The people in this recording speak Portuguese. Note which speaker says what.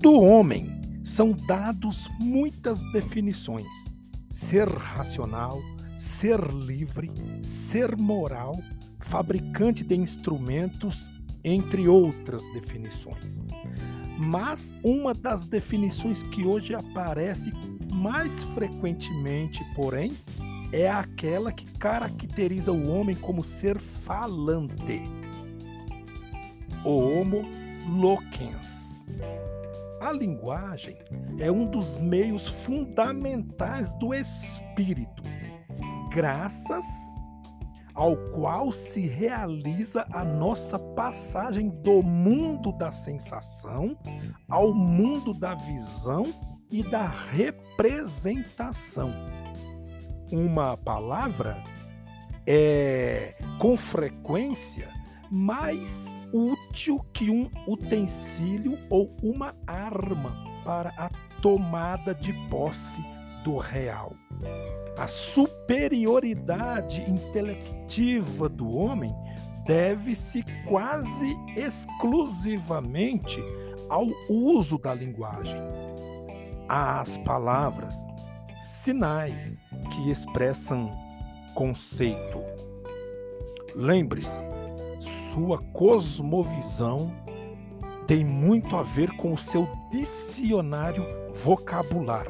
Speaker 1: Do homem são dados muitas definições: ser racional, ser livre, ser moral, fabricante de instrumentos, entre outras definições. Mas uma das definições que hoje aparece mais frequentemente, porém, é aquela que caracteriza o homem como ser falante. O Homo loquens. A linguagem é um dos meios fundamentais do espírito, graças ao qual se realiza a nossa passagem do mundo da sensação ao mundo da visão e da representação. Uma palavra é, com frequência, mais útil que um utensílio ou uma arma para a tomada de posse do real. A superioridade intelectiva do homem deve-se quase exclusivamente ao uso da linguagem, às palavras, sinais que expressam conceito. Lembre-se, sua cosmovisão tem muito a ver com o seu dicionário vocabular